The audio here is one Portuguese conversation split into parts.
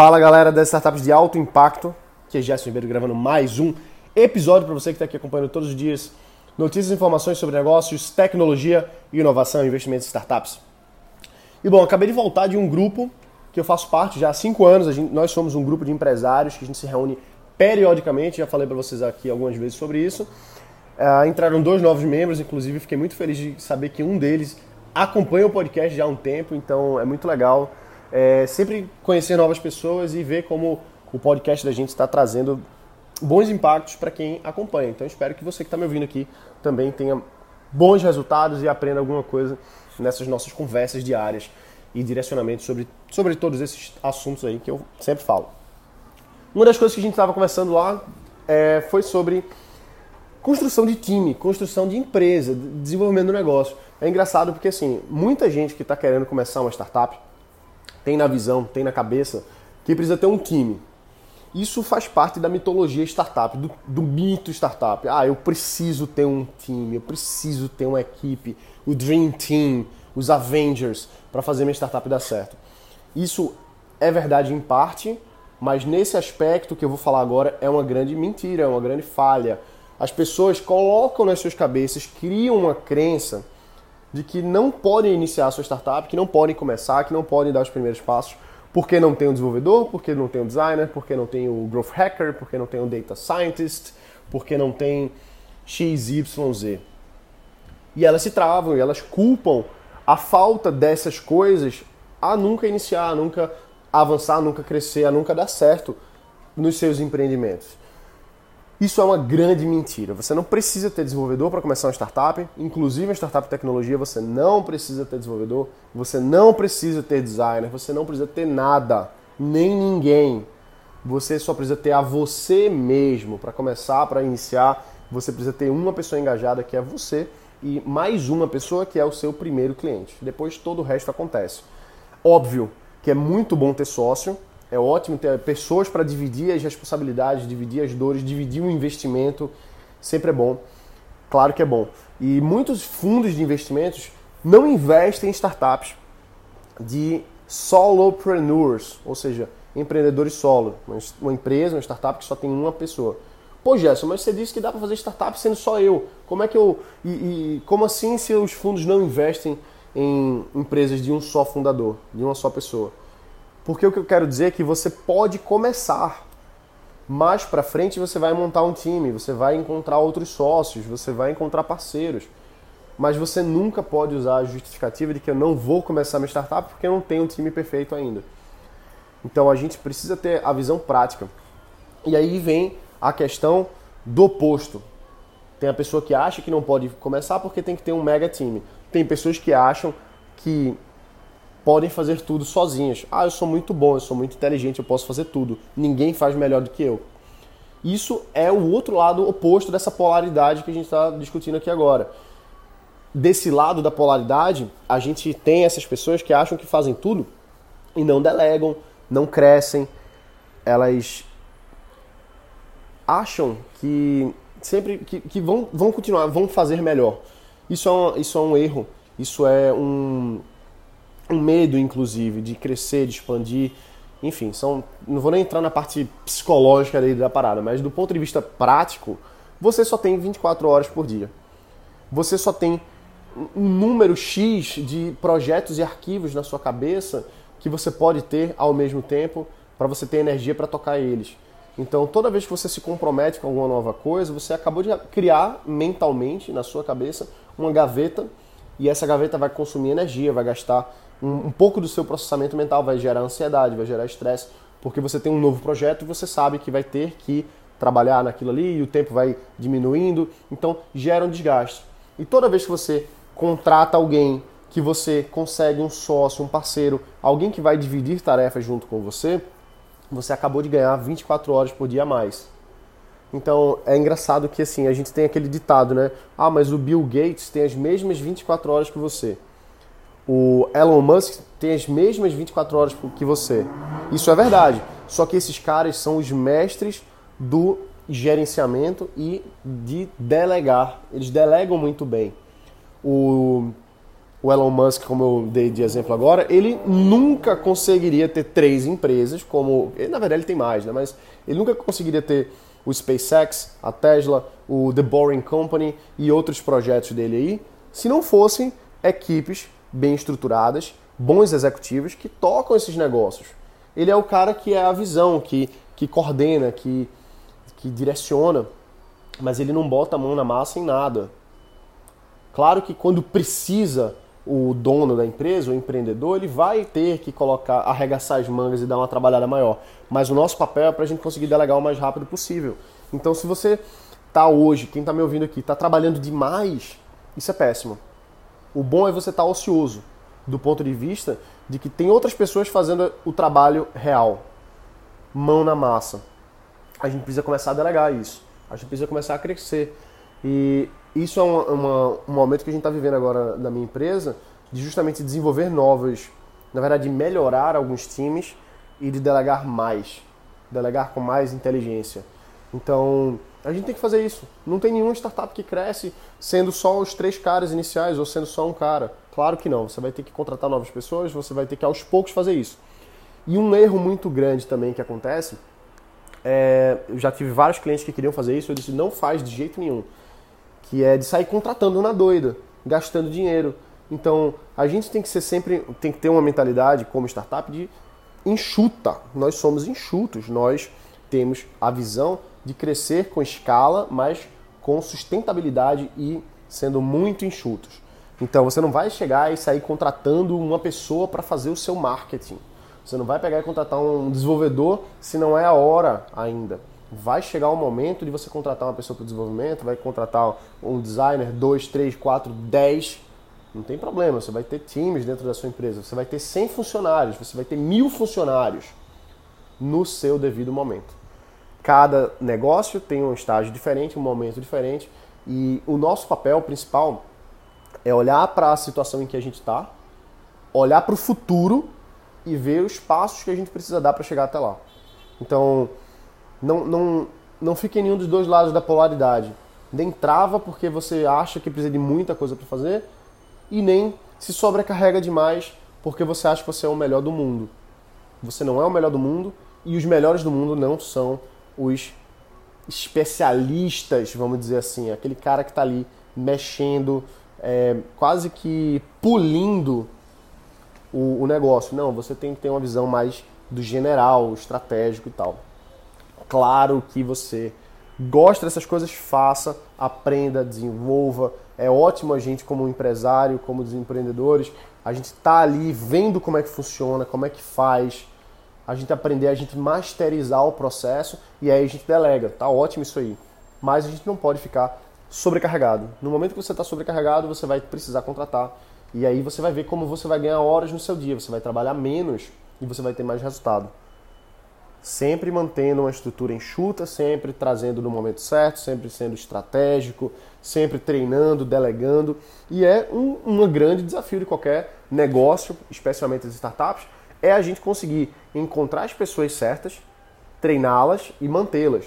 Fala galera das startups de alto impacto, que é Gerson Ribeiro gravando mais um episódio para você que está aqui acompanhando todos os dias notícias e informações sobre negócios, tecnologia, inovação investimentos em startups. E bom, acabei de voltar de um grupo que eu faço parte já há cinco anos. Gente, nós somos um grupo de empresários que a gente se reúne periodicamente. Já falei para vocês aqui algumas vezes sobre isso. Uh, entraram dois novos membros, inclusive fiquei muito feliz de saber que um deles acompanha o podcast já há um tempo, então é muito legal é, sempre conhecer novas pessoas e ver como o podcast da gente está trazendo bons impactos para quem acompanha. Então espero que você que está me ouvindo aqui também tenha bons resultados e aprenda alguma coisa nessas nossas conversas diárias e direcionamentos sobre, sobre todos esses assuntos aí que eu sempre falo. Uma das coisas que a gente estava conversando lá é, foi sobre construção de time, construção de empresa, desenvolvimento do negócio. É engraçado porque assim, muita gente que está querendo começar uma startup tem na visão, tem na cabeça que precisa ter um time. Isso faz parte da mitologia startup, do, do mito startup. Ah, eu preciso ter um time, eu preciso ter uma equipe, o Dream Team, os Avengers, para fazer minha startup dar certo. Isso é verdade em parte, mas nesse aspecto que eu vou falar agora é uma grande mentira, é uma grande falha. As pessoas colocam nas suas cabeças, criam uma crença de que não podem iniciar a sua startup, que não podem começar, que não podem dar os primeiros passos, porque não tem um desenvolvedor, porque não tem um designer, porque não tem o growth hacker, porque não tem um data scientist, porque não tem XYZ. E elas se travam e elas culpam a falta dessas coisas a nunca iniciar, a nunca avançar, a nunca crescer, a nunca dar certo nos seus empreendimentos. Isso é uma grande mentira. Você não precisa ter desenvolvedor para começar uma startup, inclusive uma startup de tecnologia, você não precisa ter desenvolvedor, você não precisa ter designer, você não precisa ter nada, nem ninguém. Você só precisa ter a você mesmo para começar, para iniciar. Você precisa ter uma pessoa engajada que é você e mais uma pessoa que é o seu primeiro cliente. Depois todo o resto acontece. Óbvio que é muito bom ter sócio, é ótimo ter pessoas para dividir as responsabilidades, dividir as dores, dividir o investimento. Sempre é bom. Claro que é bom. E muitos fundos de investimentos não investem em startups de solopreneurs, ou seja, empreendedores solo. Uma empresa, uma startup que só tem uma pessoa. Pô, Gerson, mas você disse que dá para fazer startup sendo só eu. Como é que eu. E, e, como assim se os fundos não investem em empresas de um só fundador, de uma só pessoa? Porque o que eu quero dizer é que você pode começar. Mais para frente você vai montar um time, você vai encontrar outros sócios, você vai encontrar parceiros. Mas você nunca pode usar a justificativa de que eu não vou começar minha startup porque eu não tenho um time perfeito ainda. Então a gente precisa ter a visão prática. E aí vem a questão do oposto. Tem a pessoa que acha que não pode começar porque tem que ter um mega time. Tem pessoas que acham que podem fazer tudo sozinhas. Ah, eu sou muito bom, eu sou muito inteligente, eu posso fazer tudo. Ninguém faz melhor do que eu. Isso é o outro lado oposto dessa polaridade que a gente está discutindo aqui agora. Desse lado da polaridade, a gente tem essas pessoas que acham que fazem tudo e não delegam, não crescem, elas acham que sempre que, que vão, vão continuar, vão fazer melhor. Isso é, um, isso é um erro, isso é um, um medo, inclusive, de crescer, de expandir. Enfim, são, não vou nem entrar na parte psicológica da parada, mas do ponto de vista prático, você só tem 24 horas por dia. Você só tem um número X de projetos e arquivos na sua cabeça que você pode ter ao mesmo tempo para você ter energia para tocar eles. Então, toda vez que você se compromete com alguma nova coisa, você acabou de criar mentalmente na sua cabeça uma gaveta e essa gaveta vai consumir energia, vai gastar um, um pouco do seu processamento mental, vai gerar ansiedade, vai gerar estresse, porque você tem um novo projeto e você sabe que vai ter que trabalhar naquilo ali e o tempo vai diminuindo, então gera um desgaste. E toda vez que você contrata alguém, que você consegue um sócio, um parceiro, alguém que vai dividir tarefas junto com você, você acabou de ganhar 24 horas por dia a mais. Então é engraçado que assim, a gente tem aquele ditado, né? Ah, mas o Bill Gates tem as mesmas 24 horas que você. O Elon Musk tem as mesmas 24 horas que você. Isso é verdade. Só que esses caras são os mestres do gerenciamento e de delegar. Eles delegam muito bem. O o Elon Musk, como eu dei de exemplo agora, ele nunca conseguiria ter três empresas, como. Na verdade, ele tem mais, né? Mas ele nunca conseguiria ter o SpaceX, a Tesla, o The Boring Company e outros projetos dele aí, se não fossem equipes bem estruturadas, bons executivos que tocam esses negócios. Ele é o cara que é a visão, que, que coordena, que, que direciona, mas ele não bota a mão na massa em nada. Claro que quando precisa o dono da empresa, o empreendedor, ele vai ter que colocar, arregaçar as mangas e dar uma trabalhada maior. Mas o nosso papel é para a gente conseguir delegar o mais rápido possível. Então, se você está hoje, quem está me ouvindo aqui, está trabalhando demais, isso é péssimo. O bom é você estar tá ocioso, do ponto de vista de que tem outras pessoas fazendo o trabalho real, mão na massa. A gente precisa começar a delegar isso. A gente precisa começar a crescer. E isso é uma, um momento que a gente está vivendo agora na minha empresa, de justamente desenvolver novas, na verdade, de melhorar alguns times e de delegar mais, delegar com mais inteligência. Então, a gente tem que fazer isso. Não tem nenhuma startup que cresce sendo só os três caras iniciais ou sendo só um cara. Claro que não. Você vai ter que contratar novas pessoas, você vai ter que aos poucos fazer isso. E um erro muito grande também que acontece é, eu já tive vários clientes que queriam fazer isso, eu disse não faz de jeito nenhum que é de sair contratando na doida, gastando dinheiro. Então, a gente tem que ser sempre, tem que ter uma mentalidade como startup de enxuta. Nós somos enxutos, nós temos a visão de crescer com escala, mas com sustentabilidade e sendo muito enxutos. Então, você não vai chegar e sair contratando uma pessoa para fazer o seu marketing. Você não vai pegar e contratar um desenvolvedor se não é a hora ainda vai chegar o momento de você contratar uma pessoa para desenvolvimento, vai contratar um designer, dois, três, quatro, dez, não tem problema, você vai ter times dentro da sua empresa, você vai ter 100 funcionários, você vai ter mil funcionários no seu devido momento. Cada negócio tem um estágio diferente, um momento diferente, e o nosso papel principal é olhar para a situação em que a gente está, olhar para o futuro e ver os passos que a gente precisa dar para chegar até lá. Então, não, não, não fique em nenhum dos dois lados da polaridade. Nem trava porque você acha que precisa de muita coisa para fazer e nem se sobrecarrega demais porque você acha que você é o melhor do mundo. Você não é o melhor do mundo e os melhores do mundo não são os especialistas, vamos dizer assim, aquele cara que está ali mexendo, é, quase que pulindo o, o negócio. Não, você tem que ter uma visão mais do general, estratégico e tal claro que você gosta dessas coisas, faça, aprenda, desenvolva. É ótimo a gente, como empresário, como empreendedores, a gente tá ali vendo como é que funciona, como é que faz, a gente aprender, a gente masterizar o processo e aí a gente delega. Tá ótimo isso aí. Mas a gente não pode ficar sobrecarregado. No momento que você está sobrecarregado, você vai precisar contratar. E aí você vai ver como você vai ganhar horas no seu dia. Você vai trabalhar menos e você vai ter mais resultado sempre mantendo uma estrutura enxuta, sempre trazendo no momento certo, sempre sendo estratégico, sempre treinando, delegando. E é um, um grande desafio de qualquer negócio, especialmente as startups, é a gente conseguir encontrar as pessoas certas, treiná-las e mantê-las.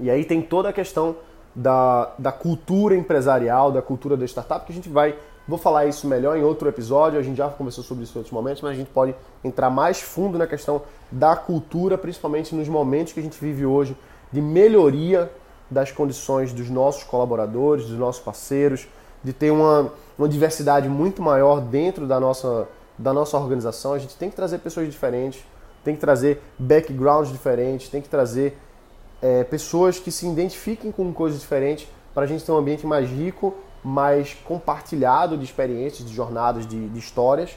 E aí tem toda a questão da, da cultura empresarial, da cultura da startup, que a gente vai Vou falar isso melhor em outro episódio, a gente já conversou sobre isso em outros momentos, mas a gente pode entrar mais fundo na questão da cultura, principalmente nos momentos que a gente vive hoje de melhoria das condições dos nossos colaboradores, dos nossos parceiros, de ter uma, uma diversidade muito maior dentro da nossa, da nossa organização. A gente tem que trazer pessoas diferentes, tem que trazer backgrounds diferentes, tem que trazer é, pessoas que se identifiquem com coisas diferentes para a gente ter um ambiente mais rico mais compartilhado de experiências, de jornadas, de, de histórias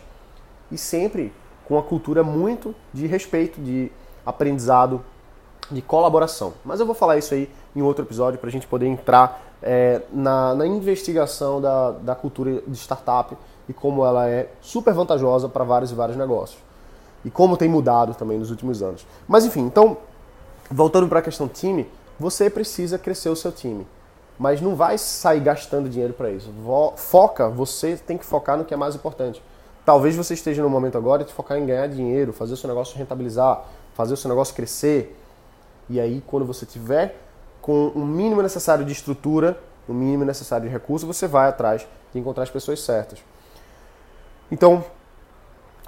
e sempre com uma cultura muito de respeito, de aprendizado, de colaboração. Mas eu vou falar isso aí em outro episódio para a gente poder entrar é, na, na, investigação da, da cultura de startup e como ela é super vantajosa para vários e vários negócios. E como tem mudado também nos últimos anos. Mas enfim, então, voltando para a questão time, você precisa crescer o seu time mas não vai sair gastando dinheiro para isso. Foca, você tem que focar no que é mais importante. Talvez você esteja no momento agora de focar em ganhar dinheiro, fazer o seu negócio rentabilizar, fazer o seu negócio crescer. E aí, quando você tiver com o mínimo necessário de estrutura, o mínimo necessário de recurso, você vai atrás de encontrar as pessoas certas. Então,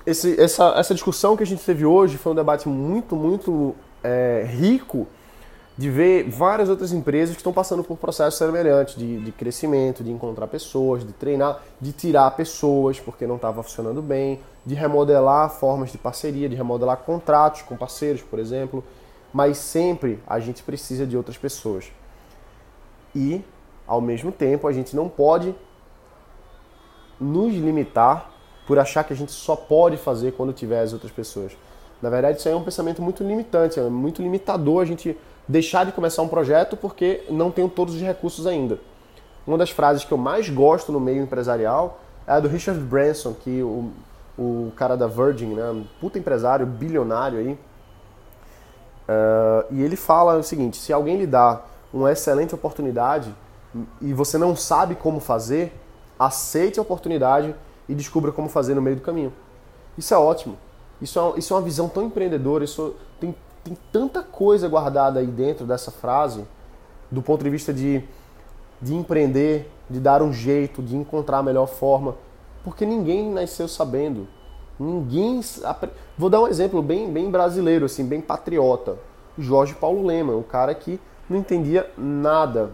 esse, essa, essa discussão que a gente teve hoje foi um debate muito, muito é, rico de ver várias outras empresas que estão passando por processos semelhantes de, de crescimento, de encontrar pessoas, de treinar, de tirar pessoas porque não estava funcionando bem, de remodelar formas de parceria, de remodelar contratos com parceiros, por exemplo. Mas sempre a gente precisa de outras pessoas. E, ao mesmo tempo, a gente não pode nos limitar por achar que a gente só pode fazer quando tiver as outras pessoas. Na verdade, isso aí é um pensamento muito limitante, é muito limitador a gente deixar de começar um projeto porque não tenho todos os recursos ainda. Uma das frases que eu mais gosto no meio empresarial é a do Richard Branson, que o, o cara da Virgin, né, um puta empresário, bilionário aí, uh, e ele fala o seguinte: se alguém lhe dá uma excelente oportunidade e você não sabe como fazer, aceite a oportunidade e descubra como fazer no meio do caminho. Isso é ótimo. Isso é, isso é uma visão tão empreendedora, isso tem tem tanta coisa guardada aí dentro dessa frase, do ponto de vista de, de empreender, de dar um jeito, de encontrar a melhor forma, porque ninguém nasceu sabendo. Ninguém. Vou dar um exemplo bem, bem brasileiro, assim, bem patriota. Jorge Paulo Lema, um cara que não entendia nada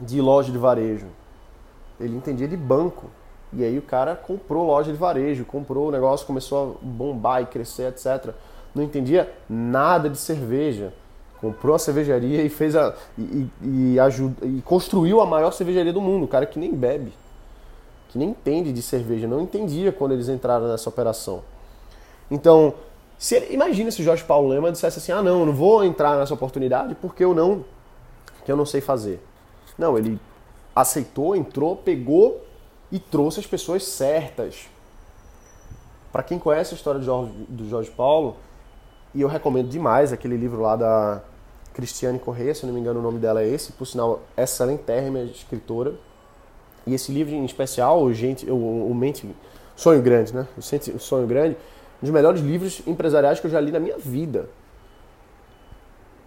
de loja de varejo. Ele entendia de banco. E aí o cara comprou loja de varejo, comprou o negócio, começou a bombar e crescer, etc não entendia nada de cerveja. Comprou a cervejaria e fez a. E, e, ajuda, e construiu a maior cervejaria do mundo. O cara que nem bebe, que nem entende de cerveja, não entendia quando eles entraram nessa operação. Então, se ele, imagina se o Jorge Paulo Lema dissesse assim: ah, não, eu não vou entrar nessa oportunidade porque eu não, que eu não sei fazer. Não, ele aceitou, entrou, pegou e trouxe as pessoas certas. Para quem conhece a história do Jorge, do Jorge Paulo, e eu recomendo demais aquele livro lá da Cristiane Corrêa, se não me engano o nome dela é esse, por sinal, excelentérrima escritora. E esse livro em especial, o, gente, o, o Mente, Sonho Grande, né? O Sonho Grande, um dos melhores livros empresariais que eu já li na minha vida.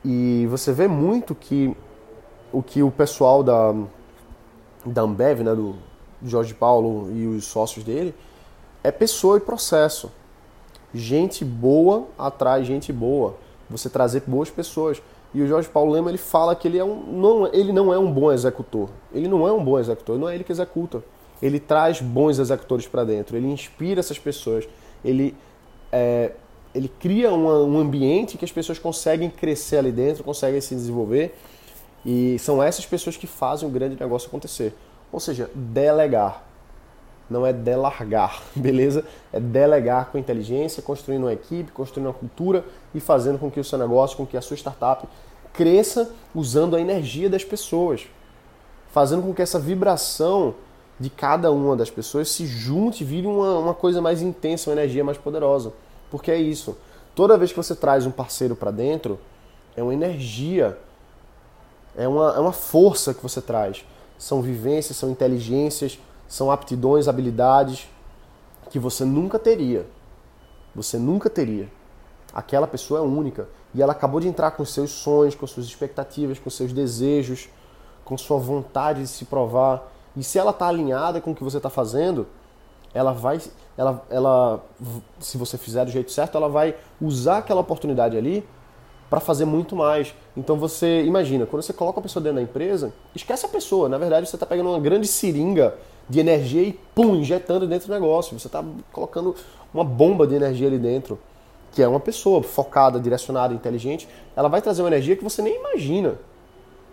E você vê muito que o que o pessoal da, da Ambev, né, do Jorge Paulo e os sócios dele, é pessoa e processo gente boa atrai gente boa. Você trazer boas pessoas. E o Jorge Paulo Lema ele fala que ele, é um, não, ele não é um bom executor. Ele não é um bom executor, não é ele que executa. Ele traz bons executores para dentro, ele inspira essas pessoas, ele, é, ele cria uma, um ambiente que as pessoas conseguem crescer ali dentro, conseguem se desenvolver. E são essas pessoas que fazem o grande negócio acontecer. Ou seja, delegar não é delargar, beleza? É delegar com inteligência, construindo uma equipe, construindo uma cultura e fazendo com que o seu negócio, com que a sua startup cresça usando a energia das pessoas, fazendo com que essa vibração de cada uma das pessoas se junte e vire uma, uma coisa mais intensa, uma energia mais poderosa. Porque é isso. Toda vez que você traz um parceiro para dentro, é uma energia, é uma, é uma força que você traz. São vivências, são inteligências, são aptidões, habilidades que você nunca teria. Você nunca teria. Aquela pessoa é única e ela acabou de entrar com seus sonhos, com suas expectativas, com seus desejos, com sua vontade de se provar. E se ela está alinhada com o que você está fazendo, ela vai, ela, ela, se você fizer do jeito certo, ela vai usar aquela oportunidade ali para fazer muito mais. Então você imagina, quando você coloca a pessoa dentro da empresa, esquece a pessoa. Na verdade, você está pegando uma grande seringa de energia e pum, injetando dentro do negócio. Você está colocando uma bomba de energia ali dentro, que é uma pessoa focada, direcionada, inteligente. Ela vai trazer uma energia que você nem imagina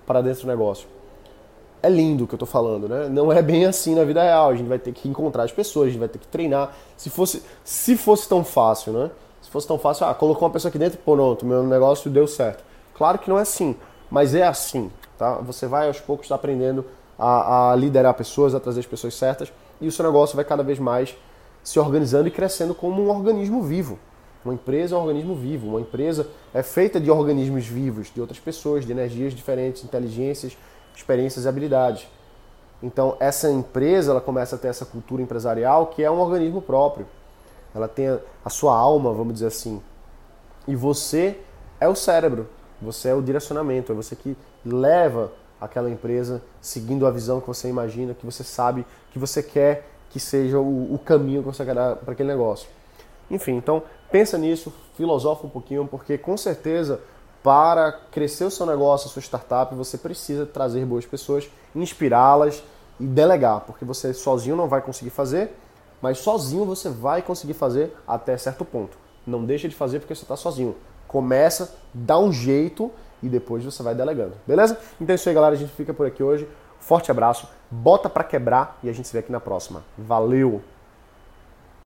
para dentro do negócio. É lindo o que eu estou falando, né? Não é bem assim na vida real. A gente vai ter que encontrar as pessoas, a gente vai ter que treinar. Se fosse, se fosse tão fácil, né? Se fosse tão fácil, ah, colocou uma pessoa aqui dentro, pronto, meu negócio deu certo. Claro que não é assim, mas é assim, tá? Você vai aos poucos aprendendo a, a liderar pessoas, a trazer as pessoas certas, e o seu negócio vai cada vez mais se organizando e crescendo como um organismo vivo. Uma empresa é um organismo vivo, uma empresa é feita de organismos vivos, de outras pessoas, de energias diferentes, inteligências, experiências e habilidades. Então, essa empresa ela começa a ter essa cultura empresarial que é um organismo próprio. Ela tem a sua alma, vamos dizer assim. E você é o cérebro, você é o direcionamento, é você que leva aquela empresa seguindo a visão que você imagina, que você sabe, que você quer que seja o, o caminho que você quer dar para aquele negócio. Enfim, então pensa nisso, filosofa um pouquinho, porque com certeza para crescer o seu negócio, a sua startup, você precisa trazer boas pessoas, inspirá-las e delegar, porque você sozinho não vai conseguir fazer, mas sozinho você vai conseguir fazer até certo ponto. Não deixa de fazer porque você está sozinho. Começa, dá um jeito e depois você vai delegando. Beleza? Então é isso aí, galera. A gente fica por aqui hoje. Forte abraço, bota para quebrar e a gente se vê aqui na próxima. Valeu!